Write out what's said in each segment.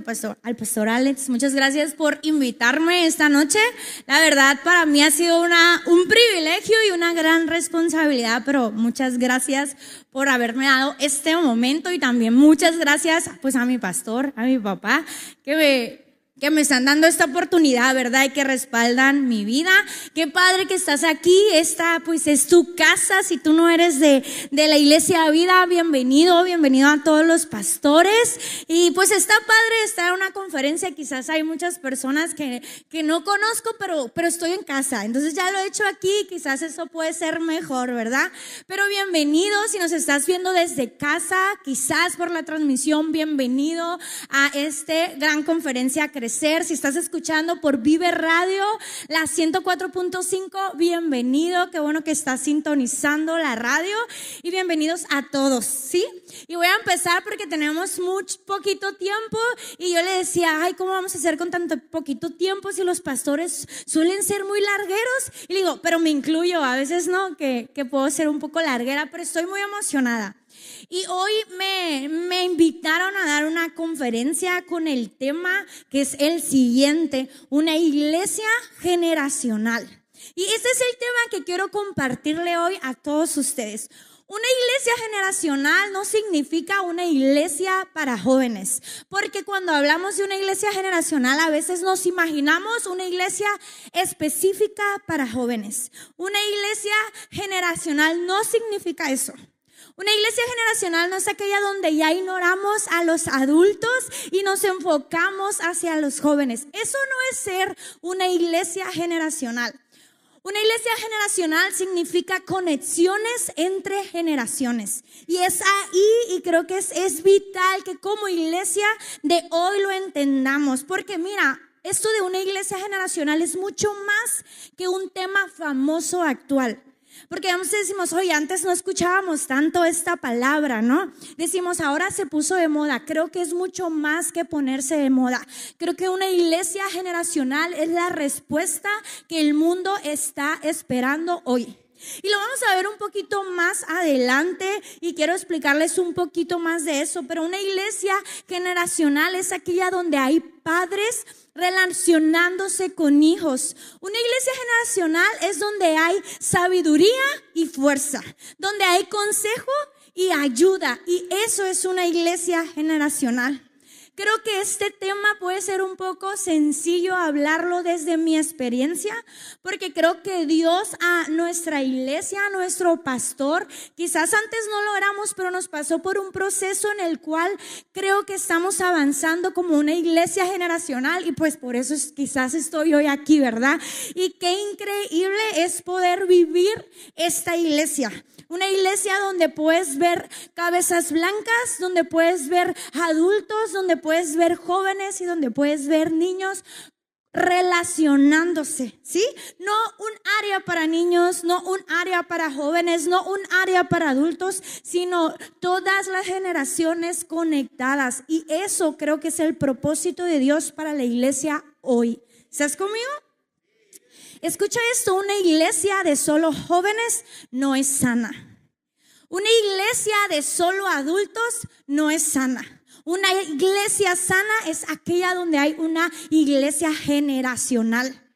al pastor, al pastor Alex. Muchas gracias por invitarme esta noche. La verdad, para mí ha sido una, un privilegio y una gran responsabilidad, pero muchas gracias por haberme dado este momento y también muchas gracias pues a mi pastor, a mi papá, que me que me están dando esta oportunidad, ¿verdad? Y que respaldan mi vida. Qué padre que estás aquí. Esta, pues, es tu casa. Si tú no eres de, de la iglesia de vida, bienvenido, bienvenido a todos los pastores. Y pues está padre estar en una conferencia. Quizás hay muchas personas que, que no conozco, pero, pero estoy en casa. Entonces ya lo he hecho aquí. Quizás eso puede ser mejor, ¿verdad? Pero bienvenido. Si nos estás viendo desde casa, quizás por la transmisión, bienvenido a este gran conferencia si estás escuchando por Vive Radio, la 104.5, bienvenido. Qué bueno que estás sintonizando la radio y bienvenidos a todos, ¿sí? Y voy a empezar porque tenemos mucho poquito tiempo y yo le decía, ay, ¿cómo vamos a hacer con tanto poquito tiempo si los pastores suelen ser muy largueros? Y digo, pero me incluyo, a veces no, que puedo ser un poco larguera, pero estoy muy emocionada. Y hoy me, me invitaron a dar una conferencia con el tema que es el siguiente, una iglesia generacional. Y ese es el tema que quiero compartirle hoy a todos ustedes. Una iglesia generacional no significa una iglesia para jóvenes, porque cuando hablamos de una iglesia generacional a veces nos imaginamos una iglesia específica para jóvenes. Una iglesia generacional no significa eso. Una iglesia generacional no es aquella donde ya ignoramos a los adultos y nos enfocamos hacia los jóvenes. Eso no es ser una iglesia generacional. Una iglesia generacional significa conexiones entre generaciones. Y es ahí, y creo que es, es vital que como iglesia de hoy lo entendamos. Porque mira, esto de una iglesia generacional es mucho más que un tema famoso actual. Porque vamos decimos, oye, antes no escuchábamos tanto esta palabra, ¿no? Decimos, ahora se puso de moda. Creo que es mucho más que ponerse de moda. Creo que una iglesia generacional es la respuesta que el mundo está esperando hoy. Y lo vamos a ver un poquito más adelante y quiero explicarles un poquito más de eso, pero una iglesia generacional es aquella donde hay padres relacionándose con hijos. Una iglesia generacional es donde hay sabiduría y fuerza, donde hay consejo y ayuda. Y eso es una iglesia generacional. Creo que este tema puede ser un poco sencillo hablarlo desde mi experiencia, porque creo que Dios a nuestra iglesia, a nuestro pastor, quizás antes no lo éramos, pero nos pasó por un proceso en el cual creo que estamos avanzando como una iglesia generacional y pues por eso quizás estoy hoy aquí, ¿verdad? Y qué increíble es poder vivir esta iglesia. Una iglesia donde puedes ver cabezas blancas, donde puedes ver adultos, donde puedes ver jóvenes y donde puedes ver niños relacionándose, ¿sí? No un área para niños, no un área para jóvenes, no un área para adultos, sino todas las generaciones conectadas. Y eso creo que es el propósito de Dios para la iglesia hoy. ¿Estás conmigo? Escucha esto, una iglesia de solo jóvenes no es sana. Una iglesia de solo adultos no es sana. Una iglesia sana es aquella donde hay una iglesia generacional.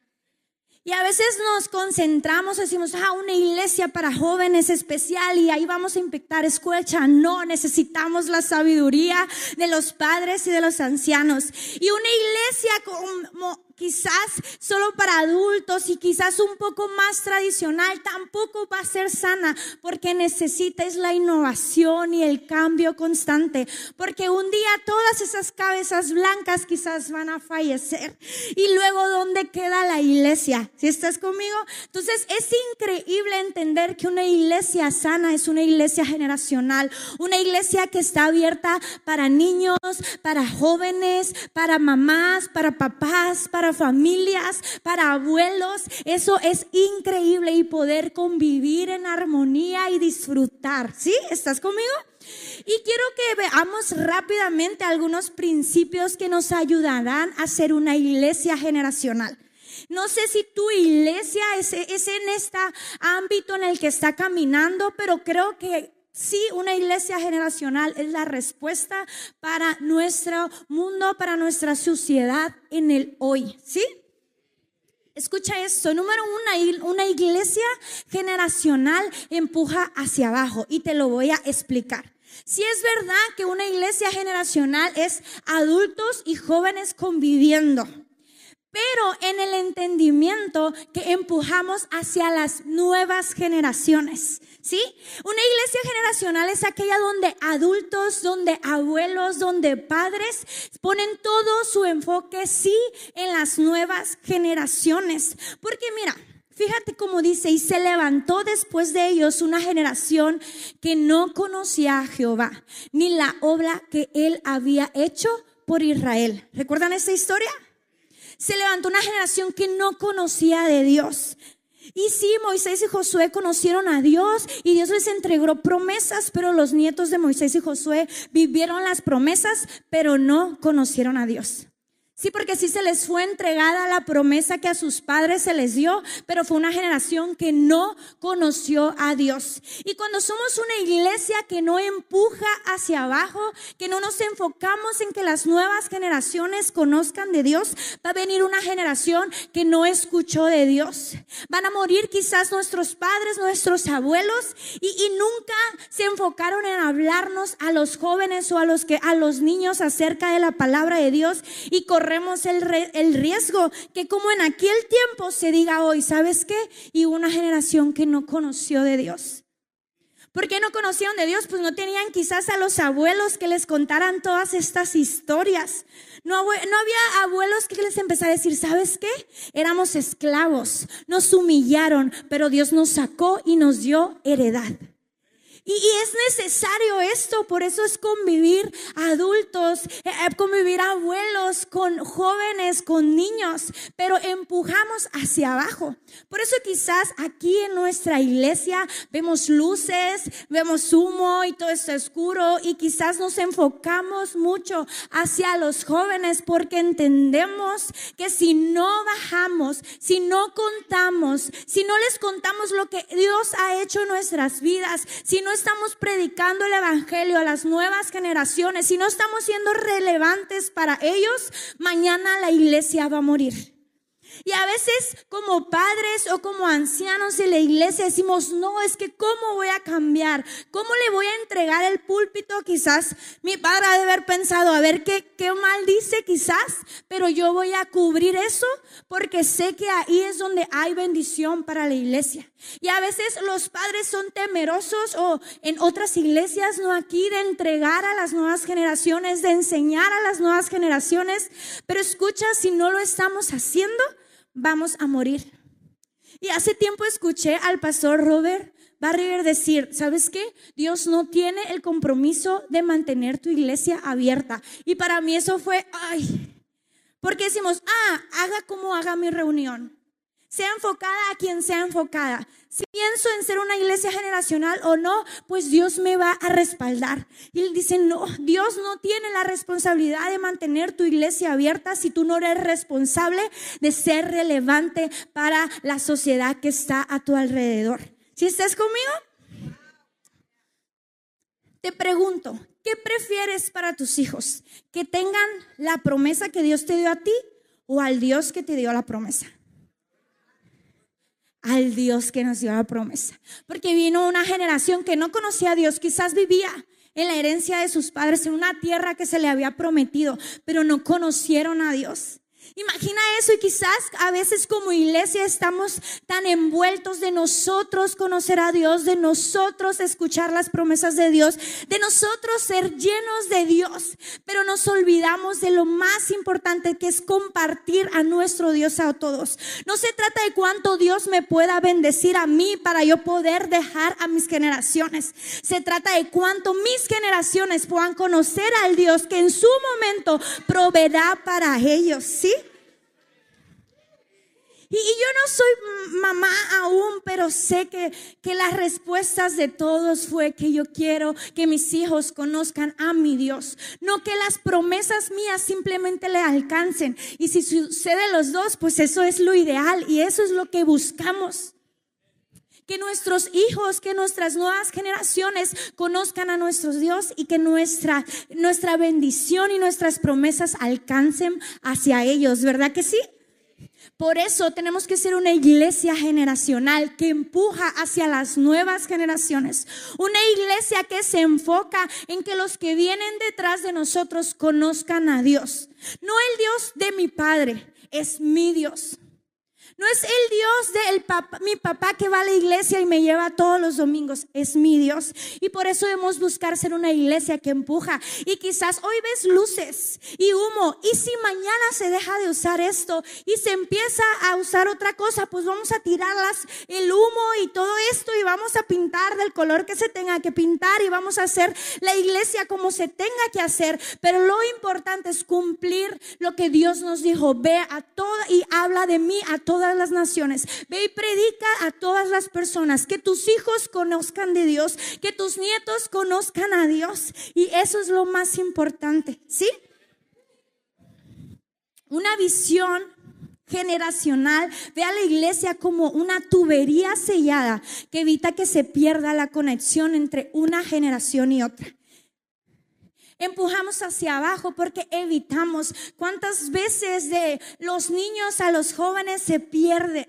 Y a veces nos concentramos, decimos, ah, una iglesia para jóvenes especial y ahí vamos a impactar escucha. No, necesitamos la sabiduría de los padres y de los ancianos. Y una iglesia como quizás solo para adultos y quizás un poco más tradicional, tampoco va a ser sana porque necesitas la innovación y el cambio constante. Porque un día todas esas cabezas blancas quizás van a fallecer. Y luego, ¿dónde queda la iglesia? Si estás conmigo. Entonces, es increíble entender que una iglesia sana es una iglesia generacional, una iglesia que está abierta para niños, para jóvenes, para mamás, para papás, para familias, para abuelos. Eso es increíble y poder convivir en armonía y disfrutar. ¿Sí? ¿Estás conmigo? Y quiero que veamos rápidamente algunos principios que nos ayudarán a ser una iglesia generacional. No sé si tu iglesia es, es en este ámbito en el que está caminando, pero creo que Sí, una iglesia generacional es la respuesta para nuestro mundo, para nuestra sociedad en el hoy. ¿Sí? Escucha esto, número uno, una iglesia generacional empuja hacia abajo y te lo voy a explicar. Si es verdad que una iglesia generacional es adultos y jóvenes conviviendo, pero en el entendimiento que empujamos hacia las nuevas generaciones. ¿Sí? Una iglesia generacional es aquella donde adultos, donde abuelos, donde padres ponen todo su enfoque, sí, en las nuevas generaciones. Porque mira, Fíjate cómo dice, y se levantó después de ellos una generación que no conocía a Jehová, ni la obra que él había hecho por Israel. ¿Recuerdan esa historia? Se levantó una generación que no conocía de Dios. Y sí, Moisés y Josué conocieron a Dios y Dios les entregó promesas, pero los nietos de Moisés y Josué vivieron las promesas, pero no conocieron a Dios. Sí, porque sí se les fue entregada la promesa que a sus padres se les dio, pero fue una generación que no conoció a Dios. Y cuando somos una iglesia que no empuja hacia abajo, que no nos enfocamos en que las nuevas generaciones conozcan de Dios, va a venir una generación que no escuchó de Dios. Van a morir quizás nuestros padres, nuestros abuelos, y, y nunca se enfocaron en hablarnos a los jóvenes o a los que a los niños acerca de la palabra de Dios y el, el riesgo que como en aquel tiempo se diga hoy, ¿sabes qué? Y una generación que no conoció de Dios. ¿Por qué no conocieron de Dios? Pues no tenían quizás a los abuelos que les contaran todas estas historias. No, no había abuelos que les empezara a decir, ¿sabes qué? Éramos esclavos, nos humillaron, pero Dios nos sacó y nos dio heredad. Y, es necesario esto, por eso es convivir adultos, eh, eh, convivir abuelos con jóvenes, con niños, pero empujamos hacia abajo. Por eso quizás aquí en nuestra iglesia vemos luces, vemos humo y todo está oscuro y quizás nos enfocamos mucho hacia los jóvenes porque entendemos que si no bajamos, si no contamos, si no les contamos lo que Dios ha hecho en nuestras vidas, si no estamos predicando el Evangelio a las nuevas generaciones, si no estamos siendo relevantes para ellos, mañana la iglesia va a morir. Y a veces como padres o como ancianos de la iglesia decimos, no, es que ¿cómo voy a cambiar? ¿Cómo le voy a entregar el púlpito? Quizás mi padre ha de haber pensado, a ver qué, qué mal dice quizás, pero yo voy a cubrir eso porque sé que ahí es donde hay bendición para la iglesia. Y a veces los padres son temerosos o en otras iglesias, no aquí, de entregar a las nuevas generaciones, de enseñar a las nuevas generaciones. Pero escucha, si no lo estamos haciendo, vamos a morir. Y hace tiempo escuché al pastor Robert Barrier decir, ¿sabes qué? Dios no tiene el compromiso de mantener tu iglesia abierta. Y para mí eso fue, ay, porque decimos, ah, haga como haga mi reunión. Sea enfocada a quien sea enfocada. Si pienso en ser una iglesia generacional o no, pues Dios me va a respaldar. Y él dice, no, Dios no tiene la responsabilidad de mantener tu iglesia abierta si tú no eres responsable de ser relevante para la sociedad que está a tu alrededor. ¿Si estás conmigo? Te pregunto, ¿qué prefieres para tus hijos? ¿Que tengan la promesa que Dios te dio a ti o al Dios que te dio la promesa? Al Dios que nos dio la promesa. Porque vino una generación que no conocía a Dios, quizás vivía en la herencia de sus padres, en una tierra que se le había prometido, pero no conocieron a Dios. Imagina eso y quizás a veces como iglesia estamos tan envueltos de nosotros conocer a Dios, de nosotros escuchar las promesas de Dios, de nosotros ser llenos de Dios, pero nos olvidamos de lo más importante que es compartir a nuestro Dios a todos. No se trata de cuánto Dios me pueda bendecir a mí para yo poder dejar a mis generaciones. Se trata de cuánto mis generaciones puedan conocer al Dios que en su momento proveerá para ellos, ¿sí? Y, yo no soy mamá aún, pero sé que, que las respuestas de todos fue que yo quiero que mis hijos conozcan a mi Dios. No que las promesas mías simplemente le alcancen. Y si sucede los dos, pues eso es lo ideal y eso es lo que buscamos. Que nuestros hijos, que nuestras nuevas generaciones conozcan a nuestro Dios y que nuestra, nuestra bendición y nuestras promesas alcancen hacia ellos, ¿verdad que sí? Por eso tenemos que ser una iglesia generacional que empuja hacia las nuevas generaciones. Una iglesia que se enfoca en que los que vienen detrás de nosotros conozcan a Dios. No el Dios de mi Padre, es mi Dios. No es el Dios de papá, mi papá que va a la iglesia y me lleva todos los domingos. Es mi Dios. Y por eso debemos buscar ser una iglesia que empuja. Y quizás hoy ves luces y humo. Y si mañana se deja de usar esto y se empieza a usar otra cosa, pues vamos a tirarlas el humo y todo esto y vamos a pintar del color que se tenga que pintar y vamos a hacer la iglesia como se tenga que hacer. Pero lo importante es cumplir lo que Dios nos dijo. Ve a toda y habla de mí a toda las naciones. Ve y predica a todas las personas, que tus hijos conozcan de Dios, que tus nietos conozcan a Dios. Y eso es lo más importante, ¿sí? Una visión generacional. Ve a la iglesia como una tubería sellada que evita que se pierda la conexión entre una generación y otra. Empujamos hacia abajo porque evitamos. ¿Cuántas veces de los niños a los jóvenes se pierden?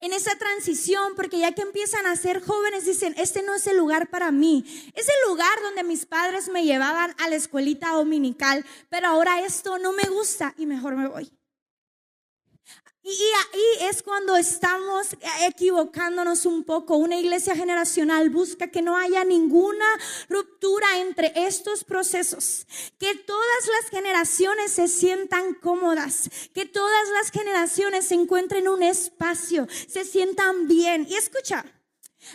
En esa transición, porque ya que empiezan a ser jóvenes, dicen, este no es el lugar para mí. Es el lugar donde mis padres me llevaban a la escuelita dominical, pero ahora esto no me gusta y mejor me voy. Y ahí es cuando estamos equivocándonos un poco. Una iglesia generacional busca que no haya ninguna ruptura entre estos procesos. Que todas las generaciones se sientan cómodas. Que todas las generaciones se encuentren un espacio, se sientan bien. Y escucha,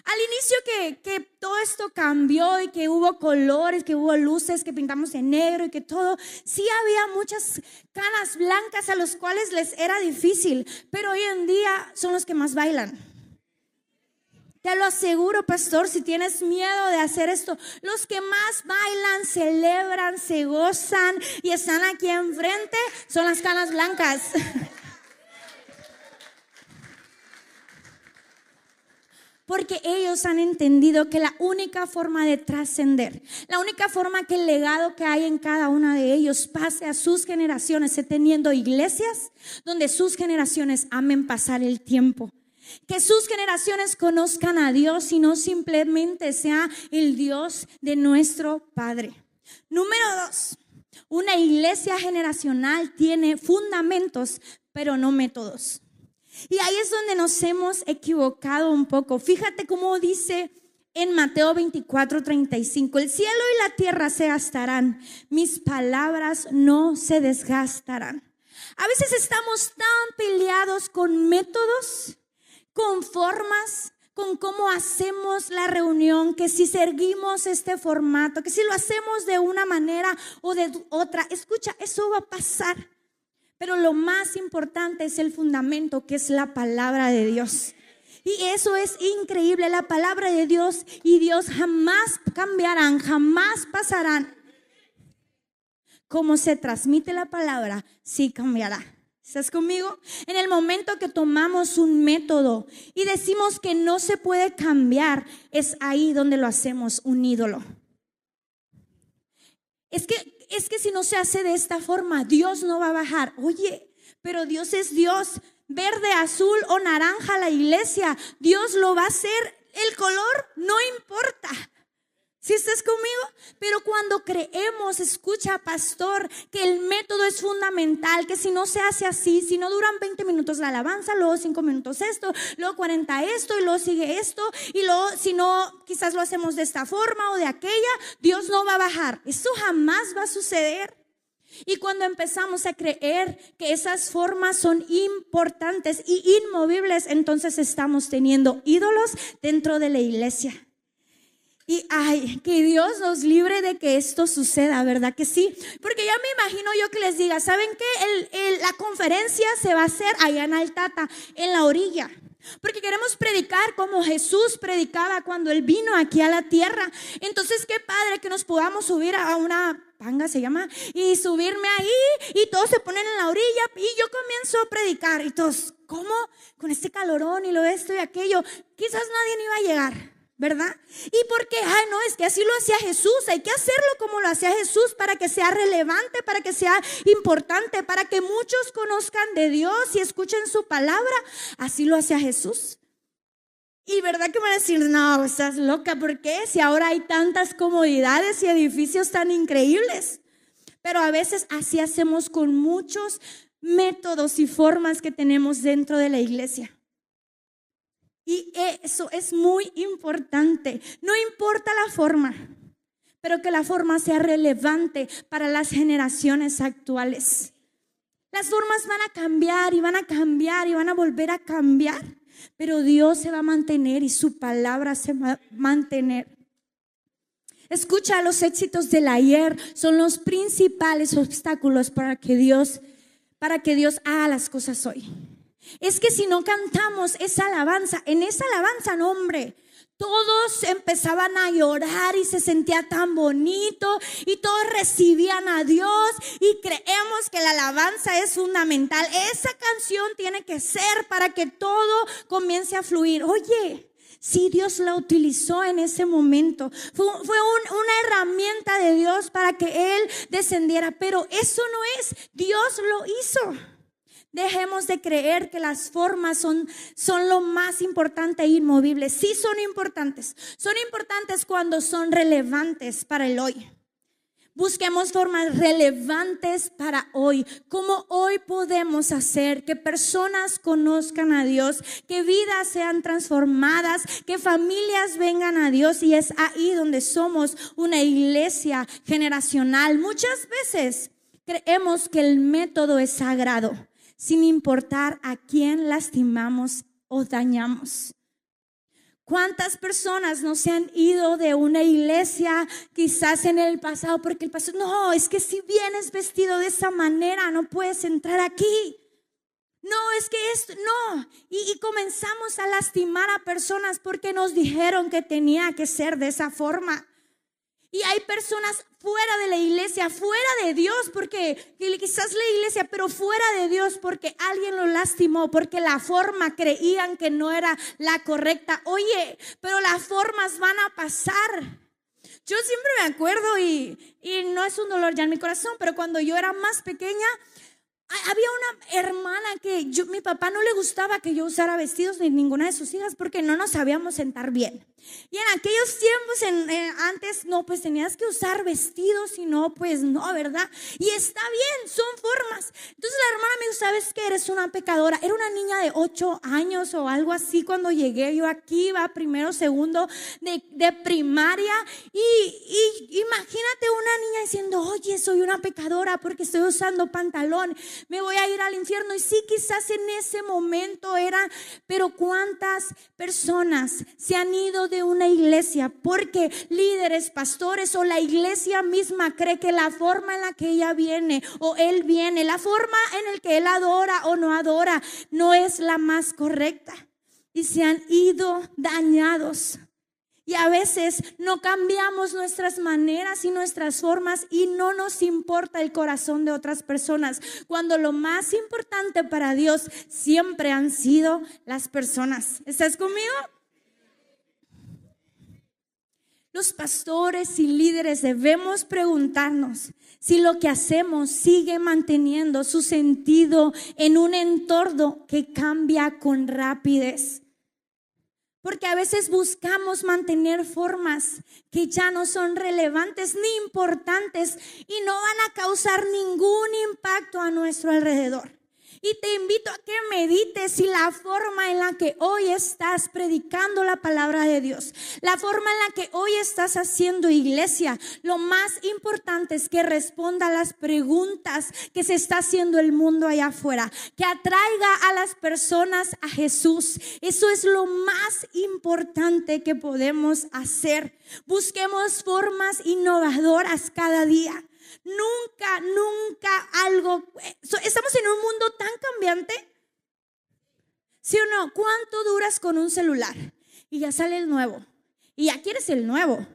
al inicio que, que, todo esto cambió y que hubo colores, que hubo luces, que pintamos de negro y que todo, sí había muchas canas blancas a los cuales les era difícil, pero hoy en día son los que más bailan. Te lo aseguro, pastor, si tienes miedo de hacer esto, los que más bailan, celebran, se gozan y están aquí enfrente son las canas blancas. porque ellos han entendido que la única forma de trascender, la única forma que el legado que hay en cada una de ellos pase a sus generaciones, es teniendo iglesias donde sus generaciones amen pasar el tiempo. Que sus generaciones conozcan a Dios y no simplemente sea el Dios de nuestro Padre. Número dos, una iglesia generacional tiene fundamentos, pero no métodos. Y ahí es donde nos hemos equivocado un poco. Fíjate cómo dice en Mateo 24, 35, el cielo y la tierra se gastarán, mis palabras no se desgastarán. A veces estamos tan peleados con métodos, con formas, con cómo hacemos la reunión, que si seguimos este formato, que si lo hacemos de una manera o de otra, escucha, eso va a pasar. Pero lo más importante es el fundamento, que es la palabra de Dios. Y eso es increíble, la palabra de Dios y Dios jamás cambiarán, jamás pasarán. Como se transmite la palabra, sí cambiará. ¿Estás conmigo? En el momento que tomamos un método y decimos que no se puede cambiar, es ahí donde lo hacemos un ídolo. Es que es que si no se hace de esta forma, Dios no va a bajar. Oye, pero Dios es Dios. Verde, azul o naranja la iglesia, Dios lo va a hacer. El color no importa. Si estás conmigo? Pero cuando creemos, escucha, pastor, que el método es fundamental, que si no se hace así, si no duran 20 minutos la alabanza, luego 5 minutos esto, luego 40 esto y luego sigue esto, y luego si no, quizás lo hacemos de esta forma o de aquella, Dios no va a bajar. Eso jamás va a suceder. Y cuando empezamos a creer que esas formas son importantes y inmovibles, entonces estamos teniendo ídolos dentro de la iglesia. Y ay, que Dios nos libre de que esto suceda, ¿verdad que sí? Porque ya me imagino yo que les diga, ¿saben qué? la conferencia se va a hacer allá en Altata, en la orilla. Porque queremos predicar como Jesús predicaba cuando Él vino aquí a la tierra. Entonces, qué padre que nos podamos subir a una panga, se llama, y subirme ahí y todos se ponen en la orilla y yo comienzo a predicar. Y todos, ¿cómo? Con este calorón y lo esto y aquello. Quizás nadie ni iba a llegar. ¿Verdad? ¿Y por qué? Ay, no, es que así lo hacía Jesús. Hay que hacerlo como lo hacía Jesús para que sea relevante, para que sea importante, para que muchos conozcan de Dios y escuchen su palabra. Así lo hacía Jesús. Y verdad que van a decir, no, estás loca, ¿por qué? Si ahora hay tantas comodidades y edificios tan increíbles. Pero a veces así hacemos con muchos métodos y formas que tenemos dentro de la iglesia. Y eso es muy importante. No importa la forma, pero que la forma sea relevante para las generaciones actuales. Las formas van a cambiar y van a cambiar y van a volver a cambiar, pero Dios se va a mantener y su palabra se va a mantener. Escucha, los éxitos del ayer son los principales obstáculos para que Dios para que Dios haga las cosas hoy. Es que si no cantamos esa alabanza, en esa alabanza, no hombre, todos empezaban a llorar y se sentía tan bonito y todos recibían a Dios y creemos que la alabanza es fundamental. Esa canción tiene que ser para que todo comience a fluir. Oye, si Dios la utilizó en ese momento, fue, una herramienta de Dios para que Él descendiera, pero eso no es, Dios lo hizo. Dejemos de creer que las formas son, son lo más importante e inmovible. Sí son importantes. Son importantes cuando son relevantes para el hoy. Busquemos formas relevantes para hoy. ¿Cómo hoy podemos hacer que personas conozcan a Dios, que vidas sean transformadas, que familias vengan a Dios? Y es ahí donde somos una iglesia generacional. Muchas veces creemos que el método es sagrado sin importar a quién lastimamos o dañamos. ¿Cuántas personas no se han ido de una iglesia quizás en el pasado porque el pastor, no, es que si vienes vestido de esa manera no puedes entrar aquí? No, es que esto, no. Y, y, comenzamos a lastimar a personas porque nos dijeron que tenía que ser de esa forma. Y hay personas fuera de la iglesia, fuera de Dios, porque quizás la iglesia, pero fuera de Dios, porque alguien lo lastimó, porque la forma creían que no era la correcta. Oye, pero las formas van a pasar. Yo siempre me acuerdo y, y no es un dolor ya en mi corazón, pero cuando yo era más pequeña, había una hermana que yo, mi papá no le gustaba que yo usara vestidos ni ninguna de sus hijas porque no nos sabíamos sentar bien. Y en aquellos tiempos, en, antes, no, pues tenías que usar vestidos y no, pues no, ¿verdad? Y está bien, son formas. Entonces la hermana me dijo, ¿sabes que eres una pecadora? Era una niña de ocho años o algo así cuando llegué yo aquí, va primero, segundo de, de primaria. Y, y imagínate una niña diciendo, oye, soy una pecadora porque estoy usando pantalón me voy a ir al infierno. Y sí, quizás en ese momento era, pero ¿cuántas personas se han ido de una iglesia porque líderes, pastores o la iglesia misma cree que la forma en la que ella viene o él viene, la forma en la que él adora o no adora, no es la más correcta? Y se han ido dañados y a veces no cambiamos nuestras maneras y nuestras formas y no nos importa el corazón de otras personas, cuando lo más importante para Dios siempre han sido las personas. ¿Estás conmigo? Los pastores y líderes debemos preguntarnos si lo que hacemos sigue manteniendo su sentido en un entorno que cambia con rapidez. Porque a veces buscamos mantener formas que ya no son relevantes ni importantes y no van a causar ningún impacto a nuestro alrededor. Y te invito a que medites si la forma en la que hoy estás predicando la palabra de Dios, la forma en la que hoy estás haciendo iglesia, lo más importante es que responda a las preguntas que se está haciendo el mundo allá afuera, que atraiga a las personas a Jesús. Eso es lo más importante que podemos hacer. Busquemos formas innovadoras cada día. Nunca, nunca algo. Estamos en un mundo tan cambiante. ¿Sí o no? ¿Cuánto duras con un celular? Y ya sale el nuevo. Y ya quieres el nuevo.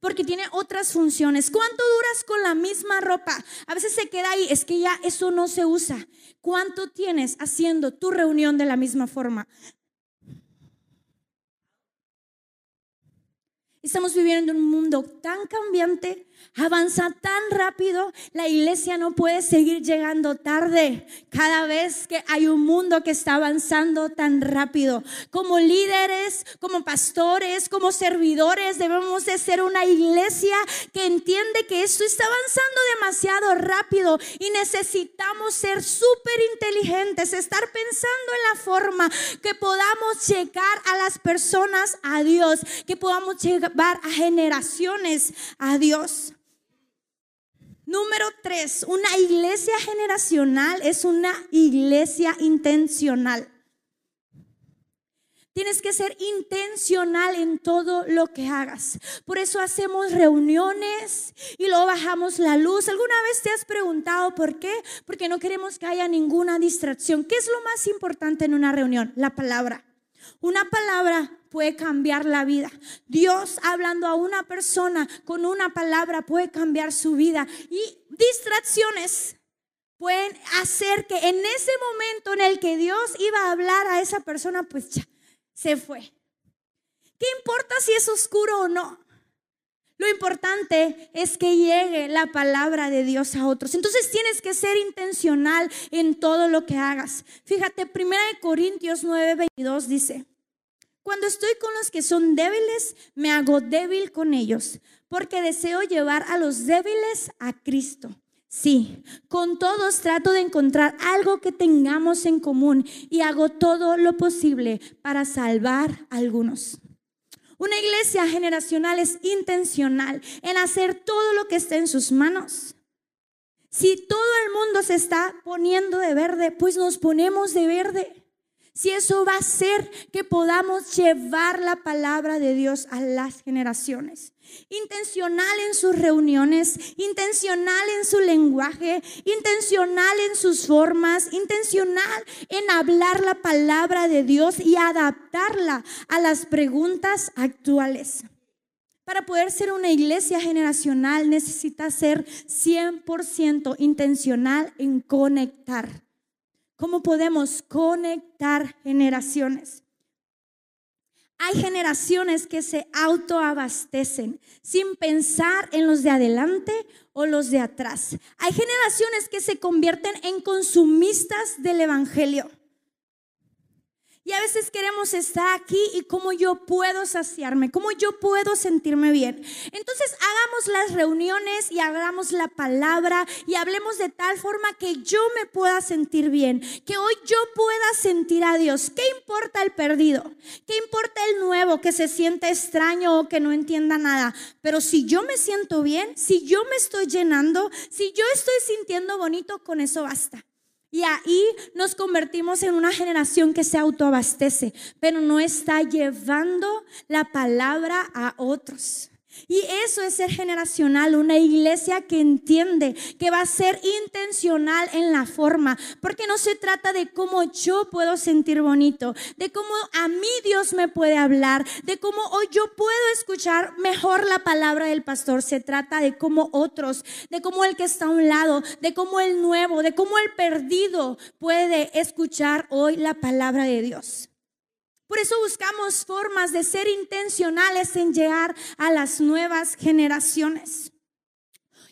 Porque tiene otras funciones. ¿Cuánto duras con la misma ropa? A veces se queda ahí, es que ya eso no se usa. ¿Cuánto tienes haciendo tu reunión de la misma forma? Estamos viviendo en un mundo tan cambiante avanza tan rápido, la iglesia no puede seguir llegando tarde cada vez que hay un mundo que está avanzando tan rápido. Como líderes, como pastores, como servidores, debemos de ser una iglesia que entiende que esto está avanzando demasiado rápido y necesitamos ser súper inteligentes, estar pensando en la forma que podamos llegar a las personas a Dios, que podamos llevar a generaciones a Dios. Número tres, una iglesia generacional es una iglesia intencional. Tienes que ser intencional en todo lo que hagas. Por eso hacemos reuniones y luego bajamos la luz. ¿Alguna vez te has preguntado por qué? Porque no queremos que haya ninguna distracción. ¿Qué es lo más importante en una reunión? La palabra. Una palabra puede cambiar la vida. Dios hablando a una persona con una palabra puede cambiar su vida. Y distracciones pueden hacer que en ese momento en el que Dios iba a hablar a esa persona, pues ya se fue. ¿Qué importa si es oscuro o no? Lo importante es que llegue la palabra de Dios a otros. Entonces tienes que ser intencional en todo lo que hagas. Fíjate, 1 Corintios 9:22 dice, cuando estoy con los que son débiles, me hago débil con ellos, porque deseo llevar a los débiles a Cristo. Sí, con todos trato de encontrar algo que tengamos en común y hago todo lo posible para salvar a algunos. Una iglesia generacional es intencional en hacer todo lo que esté en sus manos. Si todo el mundo se está poniendo de verde, pues nos ponemos de verde si eso va a hacer que podamos llevar la palabra de Dios a las generaciones. Intencional en sus reuniones, intencional en su lenguaje, intencional en sus formas, intencional en hablar la palabra de Dios y adaptarla a las preguntas actuales. Para poder ser una iglesia generacional necesita ser 100% intencional en conectar cómo podemos conectar generaciones. Hay generaciones que se autoabastecen sin pensar en los de adelante o los de atrás. Hay generaciones que se convierten en consumistas del Evangelio. Y a veces queremos estar aquí y cómo yo puedo saciarme, cómo yo puedo sentirme bien. Entonces hagamos las reuniones y hagamos la palabra y hablemos de tal forma que yo me pueda sentir bien, que hoy yo pueda sentir a Dios. ¿Qué importa el perdido? ¿Qué importa el nuevo que se siente extraño o que no entienda nada? Pero si yo me siento bien, si yo me estoy llenando, si yo estoy sintiendo bonito, con eso basta. Y ahí nos convertimos en una generación que se autoabastece, pero no está llevando la palabra a otros. Y eso es ser generacional, una iglesia que entiende que va a ser intencional en la forma, porque no se trata de cómo yo puedo sentir bonito, de cómo a mí Dios me puede hablar, de cómo hoy yo puedo escuchar mejor la palabra del pastor, se trata de cómo otros, de cómo el que está a un lado, de cómo el nuevo, de cómo el perdido puede escuchar hoy la palabra de Dios. Por eso buscamos formas de ser intencionales en llegar a las nuevas generaciones.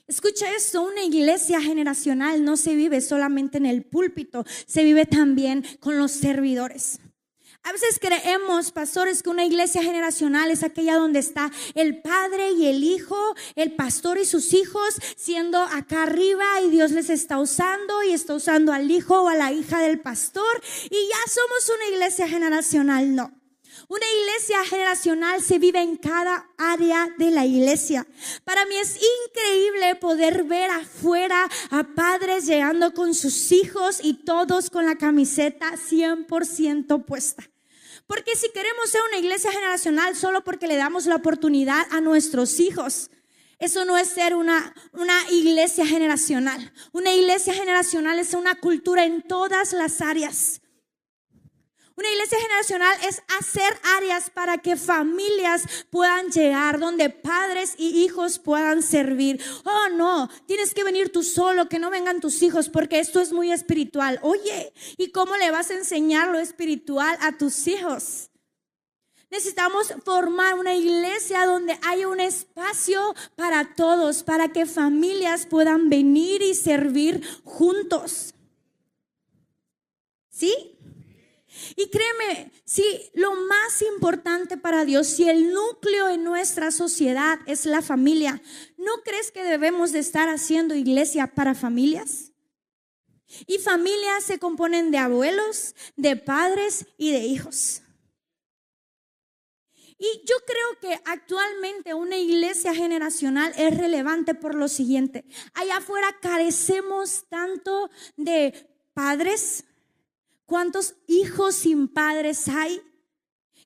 Escucha esto, una iglesia generacional no se vive solamente en el púlpito, se vive también con los servidores. A veces creemos, pastores, que una iglesia generacional es aquella donde está el padre y el hijo, el pastor y sus hijos siendo acá arriba y Dios les está usando y está usando al hijo o a la hija del pastor y ya somos una iglesia generacional. No. Una iglesia generacional se vive en cada área de la iglesia. Para mí es increíble poder ver afuera a padres llegando con sus hijos y todos con la camiseta 100% puesta. Porque si queremos ser una iglesia generacional solo porque le damos la oportunidad a nuestros hijos, eso no es ser una, una iglesia generacional. Una iglesia generacional es una cultura en todas las áreas. Iglesia generacional es hacer áreas para que familias puedan llegar, donde padres y hijos puedan servir. Oh, no, tienes que venir tú solo, que no vengan tus hijos, porque esto es muy espiritual. Oye, ¿y cómo le vas a enseñar lo espiritual a tus hijos? Necesitamos formar una iglesia donde haya un espacio para todos, para que familias puedan venir y servir juntos. ¿Sí? Y créeme, si lo más importante para Dios, si el núcleo en nuestra sociedad es la familia, ¿no crees que debemos de estar haciendo iglesia para familias? Y familias se componen de abuelos, de padres y de hijos. Y yo creo que actualmente una iglesia generacional es relevante por lo siguiente. Allá afuera carecemos tanto de padres, ¿Cuántos hijos sin padres hay?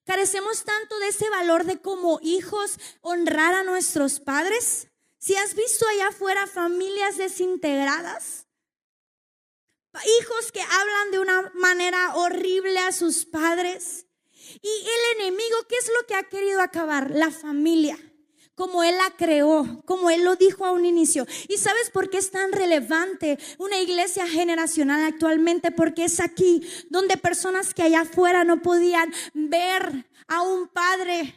Carecemos tanto de ese valor de como hijos honrar a nuestros padres. Si has visto allá afuera familias desintegradas, hijos que hablan de una manera horrible a sus padres. Y el enemigo, ¿qué es lo que ha querido acabar? La familia como Él la creó, como Él lo dijo a un inicio. ¿Y sabes por qué es tan relevante una iglesia generacional actualmente? Porque es aquí donde personas que allá afuera no podían ver a un padre,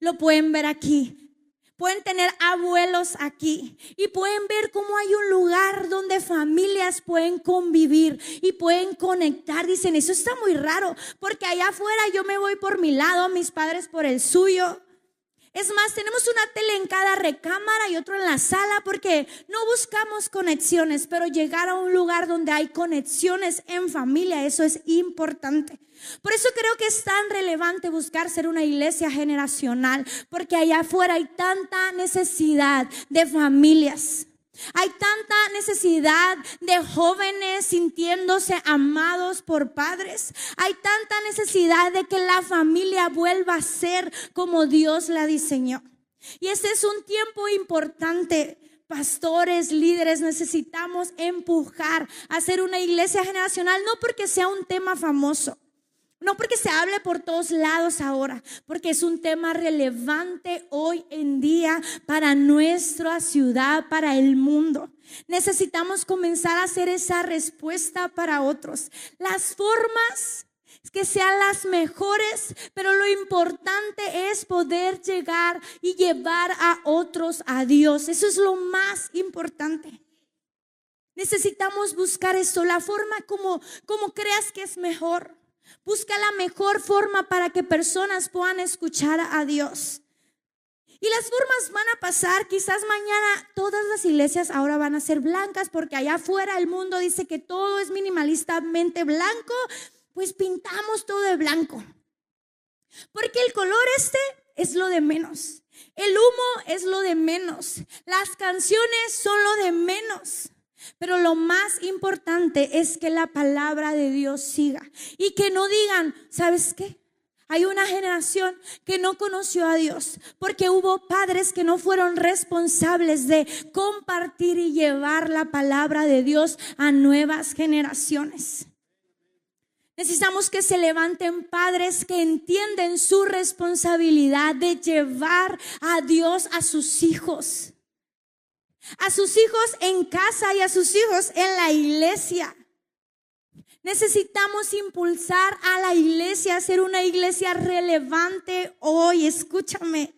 lo pueden ver aquí. Pueden tener abuelos aquí y pueden ver cómo hay un lugar donde familias pueden convivir y pueden conectar. Dicen, eso está muy raro, porque allá afuera yo me voy por mi lado, mis padres por el suyo. Es más, tenemos una tele en cada recámara y otro en la sala porque no buscamos conexiones, pero llegar a un lugar donde hay conexiones en familia, eso es importante. Por eso creo que es tan relevante buscar ser una iglesia generacional, porque allá afuera hay tanta necesidad de familias. Hay tanta necesidad de jóvenes sintiéndose amados por padres. Hay tanta necesidad de que la familia vuelva a ser como Dios la diseñó. Y ese es un tiempo importante. Pastores, líderes, necesitamos empujar a ser una iglesia generacional, no porque sea un tema famoso, no porque se hable por todos lados ahora, porque es un tema relevante hoy en día para nuestra ciudad, para el mundo. Necesitamos comenzar a hacer esa respuesta para otros. Las formas que sean las mejores, pero lo importante es poder llegar y llevar a otros a Dios. Eso es lo más importante. Necesitamos buscar eso, la forma como, como creas que es mejor. Busca la mejor forma para que personas puedan escuchar a Dios. Y las formas van a pasar, quizás mañana todas las iglesias ahora van a ser blancas porque allá afuera el mundo dice que todo es minimalistamente blanco, pues pintamos todo de blanco. Porque el color este es lo de menos. El humo es lo de menos. Las canciones son lo de menos. Pero lo más importante es que la palabra de Dios siga y que no digan, ¿sabes qué? Hay una generación que no conoció a Dios porque hubo padres que no fueron responsables de compartir y llevar la palabra de Dios a nuevas generaciones. Necesitamos que se levanten padres que entienden su responsabilidad de llevar a Dios a sus hijos a sus hijos en casa y a sus hijos en la iglesia. Necesitamos impulsar a la iglesia a ser una iglesia relevante hoy. Escúchame.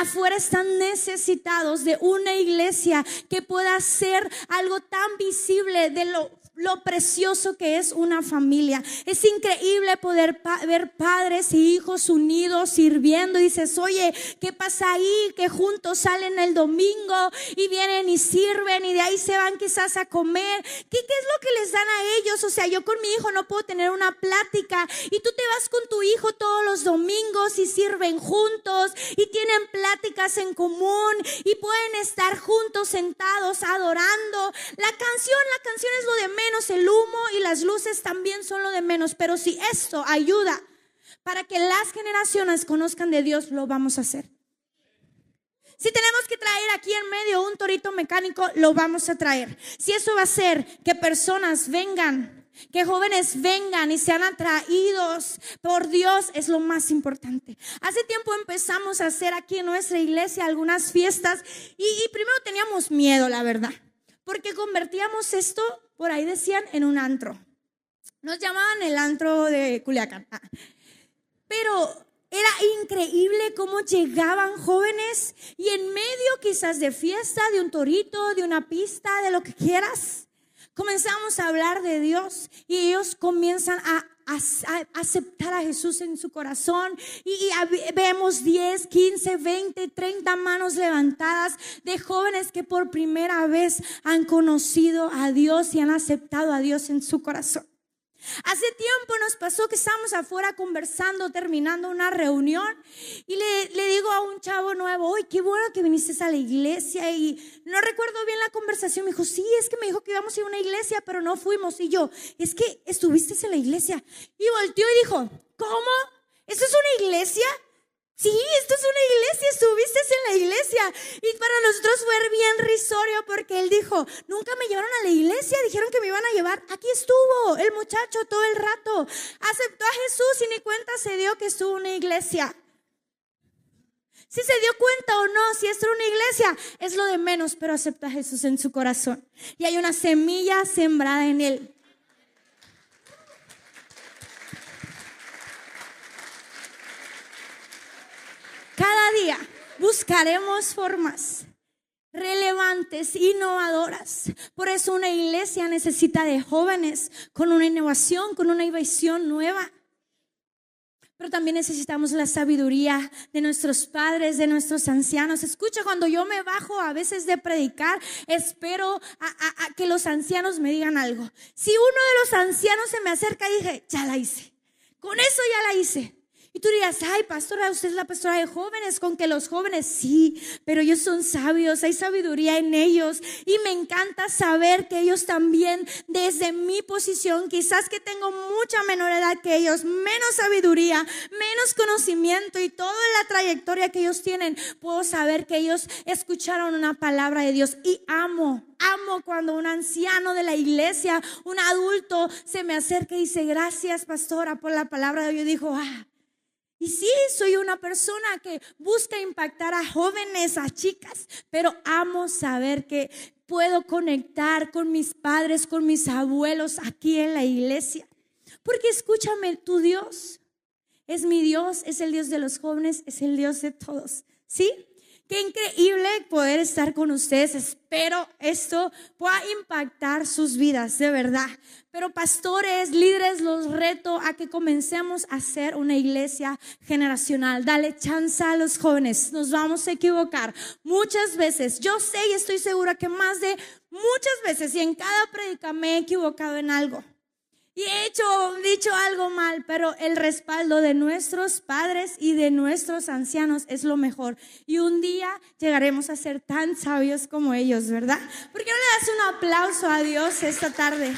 afuera están necesitados de una iglesia que pueda ser algo tan visible de lo lo precioso que es una familia. Es increíble poder ver padres y hijos unidos sirviendo. Y dices, oye, ¿qué pasa ahí? Que juntos salen el domingo y vienen y sirven y de ahí se van quizás a comer. ¿Qué, ¿Qué es lo que les dan a ellos? O sea, yo con mi hijo no puedo tener una plática y tú te vas con tu hijo todos los domingos y sirven juntos y tienen pláticas en común y pueden estar juntos sentados adorando. La canción, la canción es lo de menos el humo y las luces también son lo de menos, pero si esto ayuda para que las generaciones conozcan de Dios, lo vamos a hacer. Si tenemos que traer aquí en medio un torito mecánico, lo vamos a traer. Si eso va a hacer que personas vengan Que jóvenes vengan y sean atraídos por Dios es lo más importante. Hace tiempo empezamos a hacer aquí en nuestra iglesia algunas fiestas y, y primero teníamos miedo, la verdad, porque convertíamos esto, por ahí decían, en un antro. Nos llamaban el antro de Culiacán. Ah. Pero era increíble cómo llegaban jóvenes y en medio quizás de fiesta, de un torito, de una pista, de lo que quieras, comenzamos a hablar de Dios y ellos comienzan a, aceptar a Jesús en su corazón y, y, vemos 10, 15, 20, 30 manos levantadas de jóvenes que por primera vez han conocido a Dios y han aceptado a Dios en su corazón. Hace tiempo nos pasó que estábamos afuera conversando, terminando una reunión, y le, digo a un chavo nuevo, ¡ay, qué bueno que viniste a la iglesia! Y no recuerdo bien la conversación, me dijo, sí, es que me dijo que íbamos a ir a una iglesia, pero no fuimos. Y yo, es que estuviste en la iglesia. Y volteó y dijo, ¿cómo? ¿Esto es una iglesia? Sí, esto es una iglesia, estuviste en la iglesia. Y para nosotros fue bien risorio porque él dijo, nunca me llevaron a la iglesia, dijeron que me iban a llevar. Aquí estuvo el muchacho todo el rato. Aceptó a Jesús y ni cuenta se dio que estuvo una iglesia. Si se dio cuenta o no, si era una iglesia, es lo de menos, pero acepta a Jesús en su corazón. Y hay una semilla sembrada en él. Cada día buscaremos formas relevantes, innovadoras. Por eso una iglesia necesita de jóvenes con una innovación, con una inversión nueva. Pero también necesitamos la sabiduría de nuestros padres, de nuestros ancianos. Escucha, cuando yo me bajo a veces de predicar, espero que los ancianos me digan algo. Si uno de los ancianos se me acerca y dije, ya la hice. Con eso ya la hice. Y tú dirás, ay, pastora, usted es la pastora de jóvenes, con que los jóvenes sí, pero ellos son sabios, hay sabiduría en ellos. Y me encanta saber que ellos también, desde mi posición, quizás que tengo mucha menor edad que ellos, menos sabiduría, menos conocimiento y toda la trayectoria que ellos tienen, puedo saber que ellos escucharon una palabra de Dios y amo amo cuando un anciano de la iglesia, un adulto, se me acerca y dice, gracias pastora por la palabra de Dios. Yo digo, ah, y sí, soy una persona que busca impactar a jóvenes, a chicas, pero amo saber que puedo conectar con mis padres, con mis abuelos aquí en la iglesia. Porque escúchame, tu Dios es mi Dios, es el Dios de los jóvenes, es el Dios de todos. ¿Sí? Qué increíble poder estar con ustedes. Espero esto pueda impactar sus vidas, de verdad. Pero pastores, líderes, los reto a que comencemos a hacer una iglesia generacional. Dale chance a los jóvenes. Nos vamos a equivocar muchas veces. Yo sé y estoy segura que más de muchas veces y en cada predica me he equivocado en algo. Y he hecho, dicho algo mal, pero el respaldo de nuestros padres y de nuestros ancianos es lo mejor. Y un día llegaremos a ser tan sabios como ellos, ¿verdad? ¿Por qué no le das un aplauso a Dios esta tarde?